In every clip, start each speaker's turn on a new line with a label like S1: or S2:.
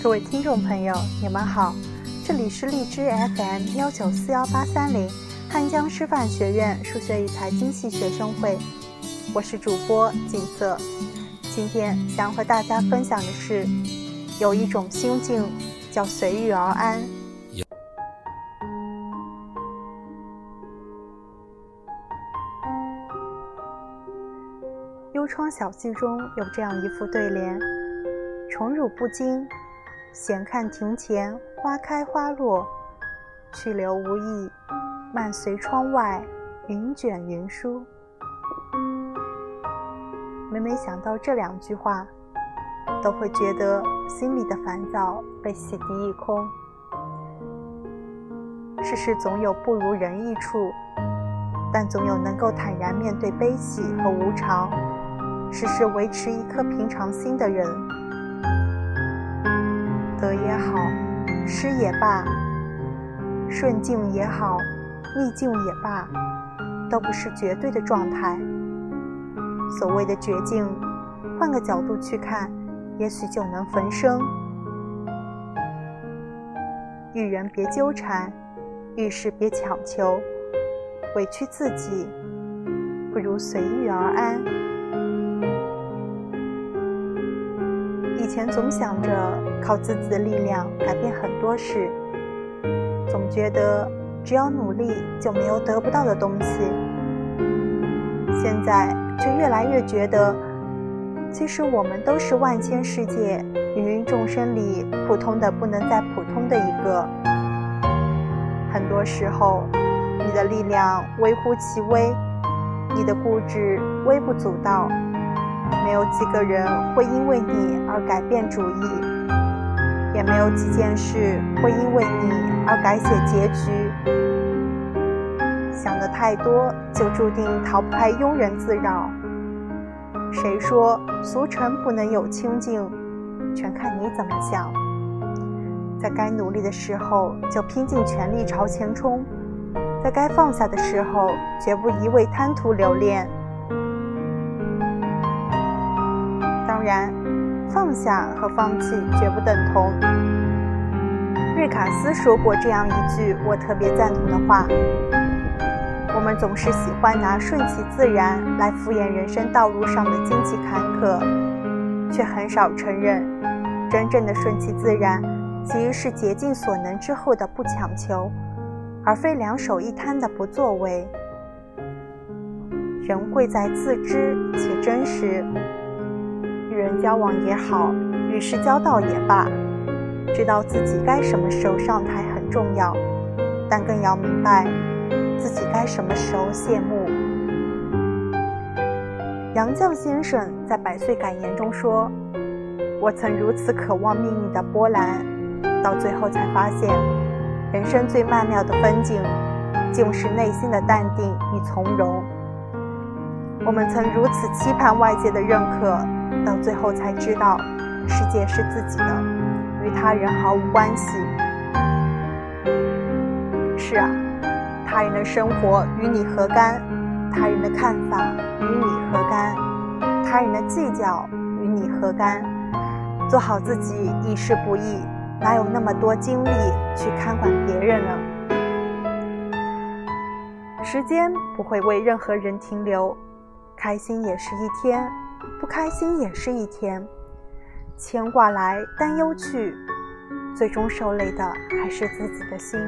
S1: 各位听众朋友，你们好，这里是荔枝 FM 幺九四幺八三零汉江师范学院数学与财经系学生会，我是主播景色。今天想和大家分享的是，有一种心境叫随遇而安。《幽窗小记》中有这样一副对联：“宠辱不惊。”闲看庭前花开花落，去留无意，漫随窗外云卷云舒。每每想到这两句话，都会觉得心里的烦躁被洗涤一空。世事总有不如人意处，但总有能够坦然面对悲喜和无常，时时维持一颗平常心的人。得也好，失也罢，顺境也好，逆境也罢，都不是绝对的状态。所谓的绝境，换个角度去看，也许就能逢生。遇人别纠缠，遇事别强求，委屈自己，不如随遇而安。前总想着靠自己的力量改变很多事，总觉得只要努力就没有得不到的东西。现在却越来越觉得，其实我们都是万千世界芸芸众生里普通的不能再普通的一个。很多时候，你的力量微乎其微，你的固执微不足道。没有几个人会因为你而改变主意，也没有几件事会因为你而改写结局。想的太多，就注定逃不开庸人自扰。谁说俗尘不能有清净？全看你怎么想。在该努力的时候，就拼尽全力朝前冲；在该放下的时候，绝不一味贪图留恋。然，放下和放弃绝不等同。瑞卡斯说过这样一句我特别赞同的话：我们总是喜欢拿顺其自然来敷衍人生道路上的荆棘坎坷，却很少承认，真正的顺其自然，其实是竭尽所能之后的不强求，而非两手一摊的不作为。人贵在自知且真实。人交往也好，与世交道也罢，知道自己该什么时候上台很重要，但更要明白自己该什么时候谢幕。杨绛先生在《百岁感言》中说：“我曾如此渴望命运的波澜，到最后才发现，人生最曼妙的风景，竟是内心的淡定与从容。”我们曾如此期盼外界的认可。到最后才知道，世界是自己的，与他人毫无关系。是啊，他人的生活与你何干？他人的看法与你何干？他人的计较与你何干？做好自己已是不易，哪有那么多精力去看管别人呢？时间不会为任何人停留，开心也是一天。不开心也是一天，牵挂来，担忧去，最终受累的还是自己的心。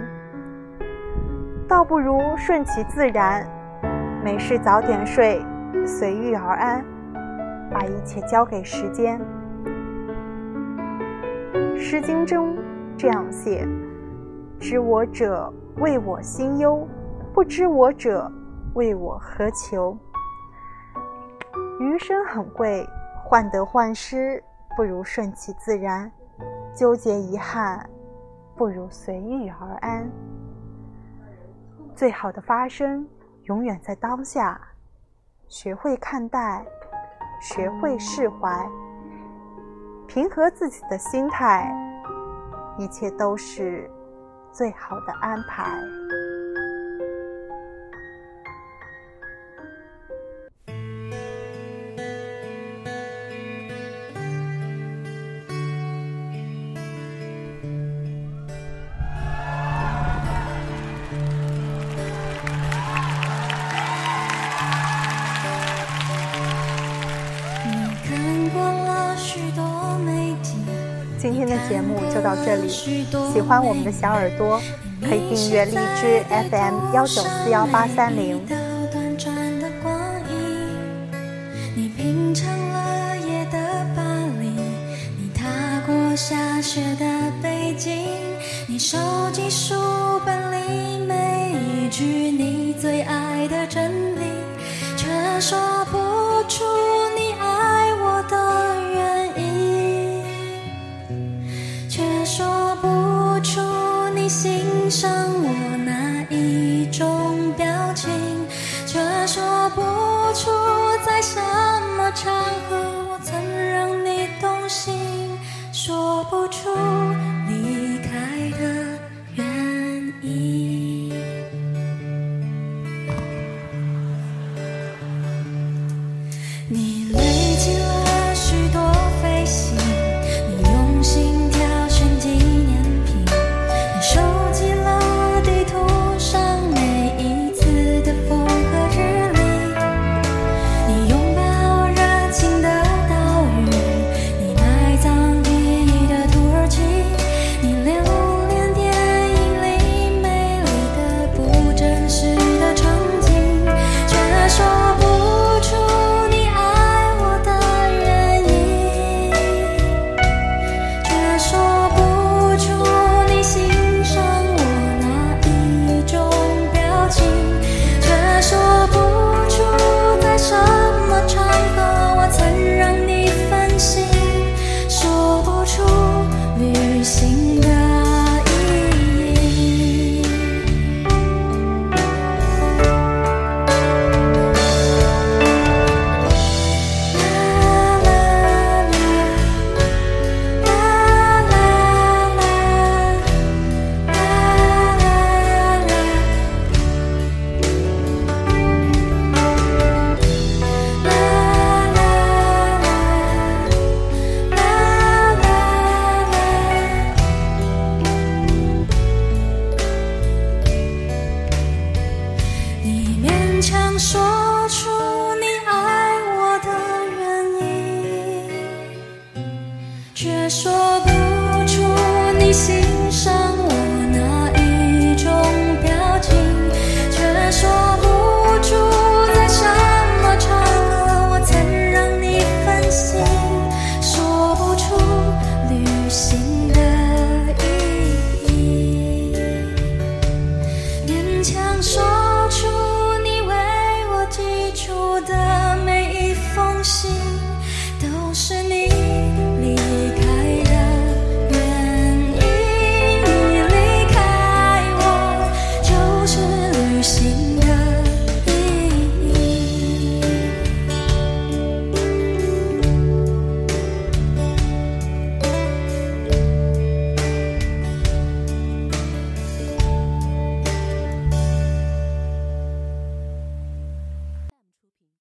S1: 倒不如顺其自然，没事早点睡，随遇而安，把一切交给时间。《诗经》中这样写：“知我者，谓我心忧；不知我者，谓我何求。”余生很贵，患得患失不如顺其自然，纠结遗憾不如随遇而安。最好的发生永远在当下，学会看待，学会释怀，平和自己的心态，一切都是最好的安排。天的节目就到这里。喜欢我们的小耳朵，可以订阅荔枝 FM 幺九四幺八三零。
S2: 你品尝了夜的巴黎，你踏过下雪的北京，你收集书本里每一句你最爱的真理，却说不出上我哪一种表情，却说不出在什么场合我曾让你动心，说不出